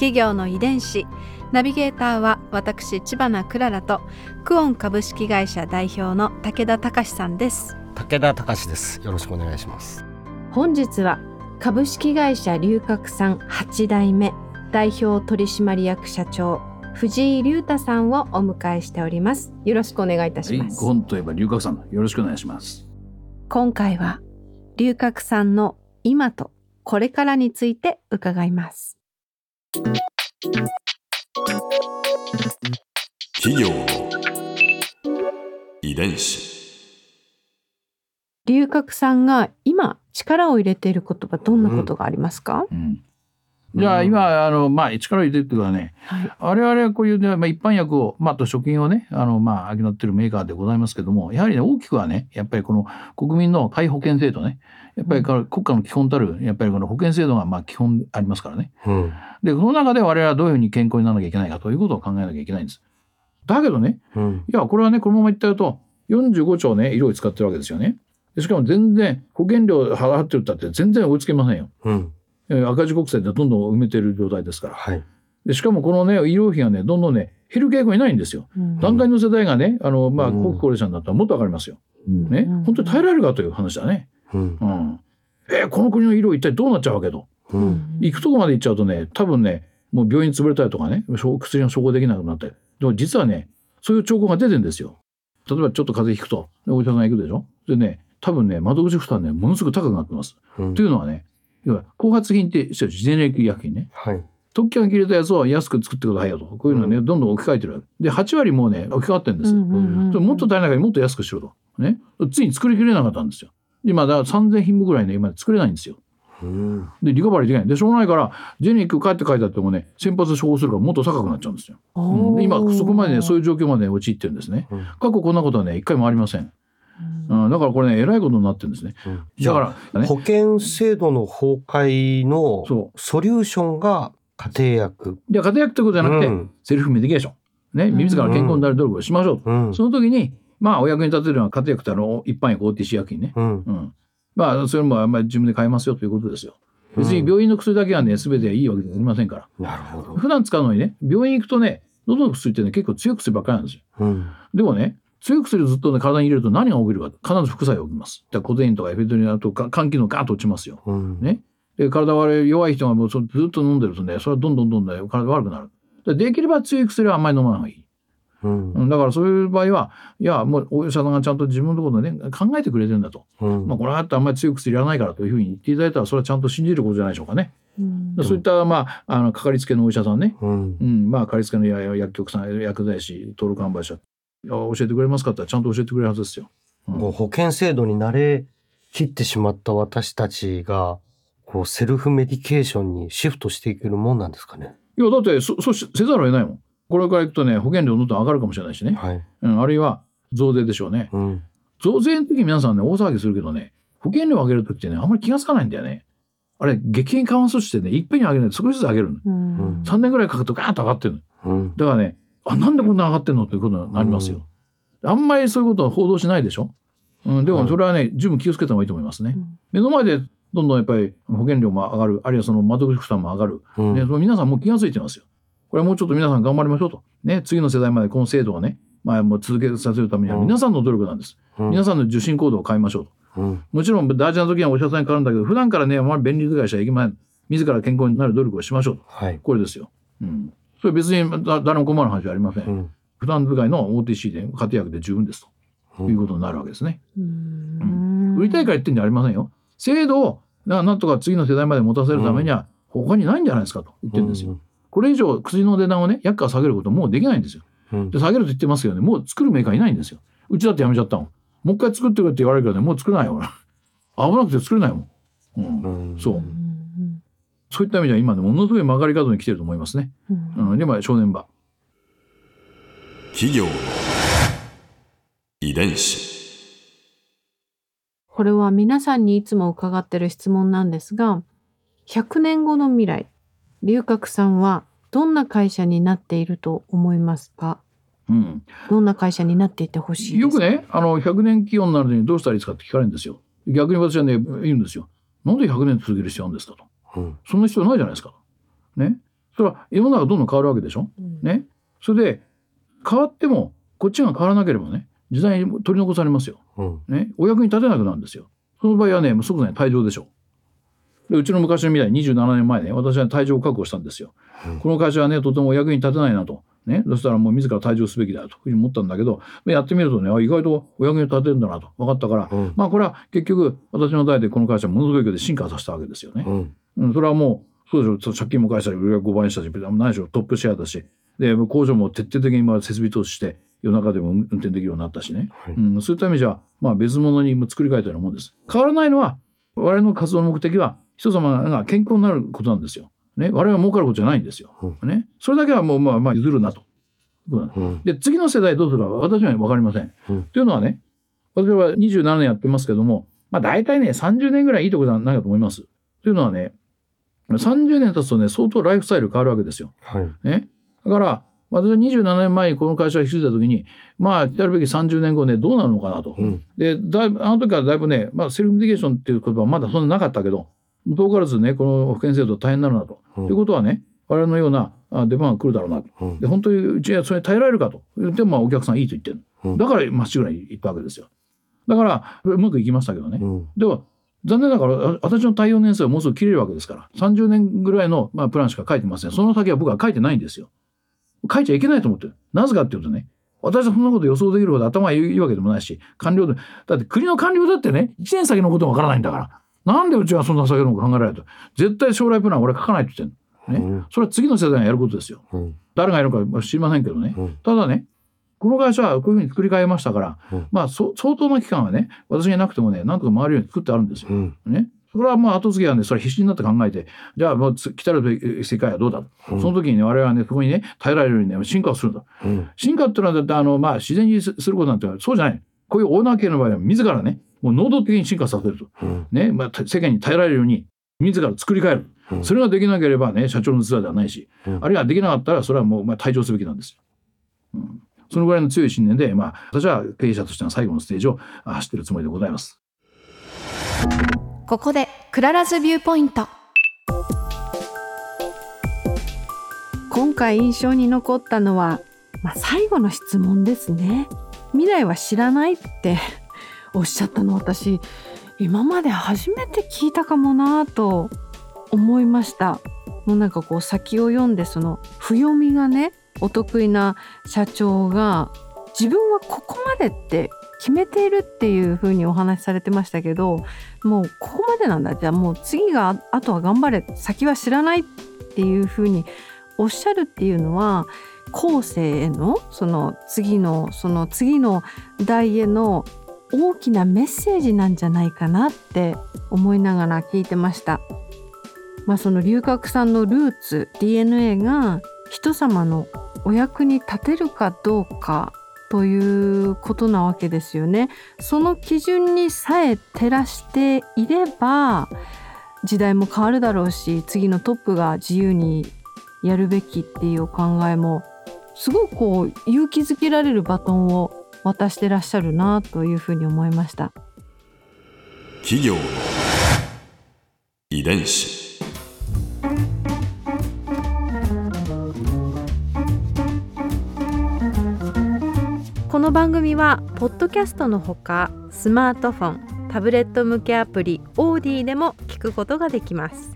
企業の遺伝子。ナビゲーターは私千葉なクララとクオン株式会社代表の武田隆さんです。武田隆です。よろしくお願いします。本日は株式会社龍角散8代目代表取締役社長藤井隆太さんをお迎えしております。よろしくお願いいたしはい、ます、ゴンといえば龍角散。よろしくお願いします。今回は龍角散の今とこれからについて伺います企業の遺伝子。龍角散が今力を入れていることはどんなことがありますか、うん。じゃあ今あのまあ力を入れてるっていうかね、はい我々はこういうねまあ一般薬をまああと食品をねあのまあ商ってるメーカーでございますけども、やはりね大きくはねやっぱりこの国民の皆保険制度ね、やっぱり国家の基本たるやっぱりこの保険制度がまあ基本ありますからね。うんでその中で我々はどういうふうに健康にならなきゃいけないかということを考えなきゃいけないんです。だけどね、うんいや、これはね、このままいっちゃうと、45兆ね、色を使ってるわけですよね。でしかも全然、保険料払ってるったって全然追いつけませんよ。うんえー赤字国債でどんどん埋めてる状態ですから。はいでしかもこのね、医療費がね、どんどんね、減る傾向にないんですよ。うん段階の世代がね、あの、まあ、うん高高齢者になったらもっと上がりますよ。ねうん、本当に耐えられるかという話だね。うんうん。えーこの国の医療一体どうなっちゃうわけと。うん行くとこまで行っちゃうとね、多分ね、もう病院潰れたりとかね、薬が処方できなくなったり。でも実はね、そういう兆候が出てんですよ。例えばちょっと風邪ひくと、でお医者さん行くでしょ。でね、多分ね、窓口負担ね、ものすごく高くなってます。うんというのはね、要は後発品ってジェネリック医薬品ね。はい特許が切れたやつを安く作ってくださいよと。こういうのね、どんどん置き換えてるわけ。で、8割もうね、置き換わってるんですよ。それもっと足りないからもっと安くしろと。ね。ついに作りきれなかったんですよ。今、だから3000品目ぐらいね、今作れないんですよ。うんで、リカバリーできない。で、しょうがないから、ジェネリック可って書いてあってもね、先発処方するからもっと高くなっちゃうんですよ。うんで今、そこまでね、そういう状況まで陥ってるんですね。うん過去こんなことはね、一回もありません。うん、だからこれね、えらいことになってるんですね。うんだから、ね、保険制度の崩壊のそソリューションが家庭薬じゃあ、家庭薬ってことじゃなくて、うんセルフメディケーション。ね、自ら健康になる努力をしましょうと。うんその時に、まあ、お役に立てるのは家庭薬ってあの、一般薬 OTC 薬品ね。うんうん。まあ、それもあんまり自分で買えますよということですよ。別に病院の薬だけはね、すべていいわけじゃありませんから。なるほど普段使うのにね、病院行くとね、喉の薬ってね、結構強い薬ばっかりなんですよ。うんでもね、強い薬をずっとね、体に入れると何が起きるか、必ず副作用が起きます。だコテインとかエフェドリナとか、肝機能ガーッと落ちますよ。うんね。で、体悪い、弱い人がもうそずっと飲んでるとね、それはどんどんどんどん体悪くなる。でできれば強い薬はあんまり飲まない方がいい。うんうんだからそういう場合は、いや、もうお医者さんがちゃんと自分のことでね、考えてくれてるんだと。うんまあ、これはあってあんまり強い薬いらないからというふうに言っていただいたら、それはちゃんと信じることじゃないでしょうかね。うんそういった、まあ、あの、かかりつけのお医者さんね。うんうん、まあ、かかりつけの薬薬局さん、薬剤師、登録販売者、教えてくれますかって言ったらちゃんと教えてくれるはずですよ。うんもう保険制度に慣れきってしまった私たちがこうセルフメディケーションにシフトしていけるもんなんですかね。いや、だって、そ、そうしせざるを得ないもん。これからいくとね、保険料どんどん上がるかもしれないしね。はい。うん、あるいは、増税でしょうね。うん。増税の時皆さんね、大騒ぎするけどね、保険料上げる時ってね、あんまり気がつかないんだよね。あれ、激変緩和措置ってね、いっぺんに上げないで少しずつ上げるの。うん3年ぐらいかかるとガーッと上がってるの。うん。だからね、あ、なんでこんな上がってんのっていうことになりますよ。あんまりそういうことは報道しないでしょ？うん、でもそれはね、十分気をつけた方がいいと思いますね。目の前でどんどんやっぱり保険料も上がる、あるいはその窓口負担も上がる。うんね、その皆さんもう気がついてますよ。これはもうちょっと皆さん頑張りましょうと。ね、次の世代までこの制度をね、まあもう続けさせるためには皆さんの努力なんです。うん皆さんの受診行動を変えましょうと。うん。もちろん大事な時にはお医者さんに変わるんだけど、普段からね、あまり便利使いしちゃいけません。自ら健康になる努力をしましょうと。はい。これですよ。うん。それ別にだ誰も困る話はありません。うん。普段使いの OTC で家庭薬で十分ですということになるわけですね。うん売りたいから言ってんじゃありませんよ。制度をななんとか次の世代まで持たせるためには他にないんじゃないですかと言ってるんですよ。これ以上薬の値段をね、薬価を下げることもうできないんですよ。うんで、下げると言ってますけどね、もう作るメーカーいないんですよ。うちだってやめちゃったもん。もう一回作ってくれって言われるけどね、もう作れないよ。危なくて作れないもん。うん。うんそう。そういった意味では今ねものすごい曲がり角に来てると思いますね。うんうん、でも正念場。企業の遺伝子これは皆さんにいつも伺ってる質問なんですが、100年後の未来、龍角さんはどんな会社になっていると思いますか？うん、どんな会社になっていてほしいですか？よくねあの100年企業になるのにどうしたらいいですかって聞かれるんですよ。逆に私はね言うんですよ。なんで100年続ける必要あるんですかと。うんそんな必要ないじゃないですか。ね。それは世の中どんどん変わるわけでしょ。うんね。それで変わってもこっちが変わらなければね時代に取り残されますよ。うんね。お役に立てなくなるんですよ。その場合はねもう即座に退場でしょう。でうちの昔の未来27年前ね私は退場を確保したんですよ。うんこの会社はねとてもお役に立てないなと。ね、そしたらもう自ら退場すべきだというふうに思ったんだけどやってみるとねあ意外とお役に立てるんだなと。分かったから、うん。まあこれは結局私の代でこの会社ものすごい勢いで進化させたわけですよね。うん。うん、それはもうそうでしょ借金も返したり売り上げ5倍にしたし何しろトップシェアだし。で工場も徹底的に今設備投資して夜中でも運転できるようになったしね、はい。うん、そういった意味じゃ、まあ、別物に作り変えたようなもんです。変わらないのは我々の活動の目的は人様が健康になることなんですよ。ね、我々は儲かることじゃないんですよ。ね、それだけはもうまあまあ譲るなと。で次の世代どうするか私には分かりません。うんというのはね私は27年やってますけども、まあ、大体ね30年ぐらいいいところじゃないかと思います。というのはね30年経つとね相当ライフスタイル変わるわけですよ。はいね、だから私は27年前にこの会社を引き継いだ時にまあ来たるべき30年後ねどうなるのかなと。うんでだいぶあの時はだいぶね、まあ、セルフメディケーションっていう言葉はまだそんななかったけど遠からずねこの保険制度大変になるなと。うん。ということはね我々のようなあ出番が来るだろうな。と。うん。で本当にうちはそれに耐えられるかと。言ってもまあお客さんいいと言ってる、うん。だからまっしぐらに行ったわけですよ。だからうまくいきましたけどね、うん。では残念ながらあ私の対応年数はもうすぐ切れるわけですから。30年ぐらいの、まあ、プランしか書いてません。その先は僕は書いてないんですよ。書いちゃいけないと思ってる。なぜかっていうとね私はそんなこと予想できるほど頭がいいわけでもないし官僚でだって国の官僚だってね1年先のこともわからないんだからなんでうちはそんな先のこと考えられると。絶対将来プランは俺は書かないって言ってるの。ね、うん。それは次の世代がやることですよ。うん。誰がやるのか知りませんけどね、うん。ただねこの会社はこういうふうに作り変えましたから、うん。まあそ相当な期間はね私がいなくてもねなんとか回るように作ってあるんですよ。うん。ね、それはまあ後継ぎはねそれは必死になって考えてじゃあもうつ来たる世界はどうだと、うん。その時にね我々はねそこにね耐えられるようにね進化をするんだうん。進化っていうのはだってあのまあ自然にすすることなんてそうじゃない。こういうオーナー系の場合は自らねもう能動的に進化させると。うん。ね、まあ、た世界に耐えられるように自ら作り変える、うん。それができなければね社長の器ではないし、うん。あるいはできなかったらそれはもうまあ退場すべきなんですよ。うん、そのぐらいの強い信念で、まあ、私は経営者としての最後のステージをあ走っているつもりでございます。ここで Clara's Viewpoint。今回印象に残ったのは、まあ、最後の質問ですね。未来は知らないっておっしゃったの私今まで初めて聞いたかもなと思いました。もうなんかこう先を読んでその深読みがねお得意な社長が自分はここまでって決めているっていうふうにお話しされてましたけどもうここまでなんだ。じゃあもう次があとは頑張れ先は知らないっていうふうにおっしゃるっていうのは後世へのその次のその次の代への大きなメッセージなんじゃないかなって思いながら聞いてました。まあその龍角さんのルーツ DNA が人様のお役に立てるかどうかということなわけですよね。その基準にさえ照らしていれば時代も変わるだろうし次のトップが自由にやるべきっていうお考えもすごくこう勇気づけられるバトンを渡してらっしゃるなというふうに思いました。企業の遺伝子。この番組はポッドキャストのほかスマートフォンタブレット向けアプリオーディでも聞くことができます。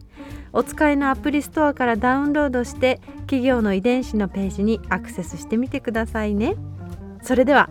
お使いのアプリストアからダウンロードして企業の遺伝子のページにアクセスしてみてくださいね。それでは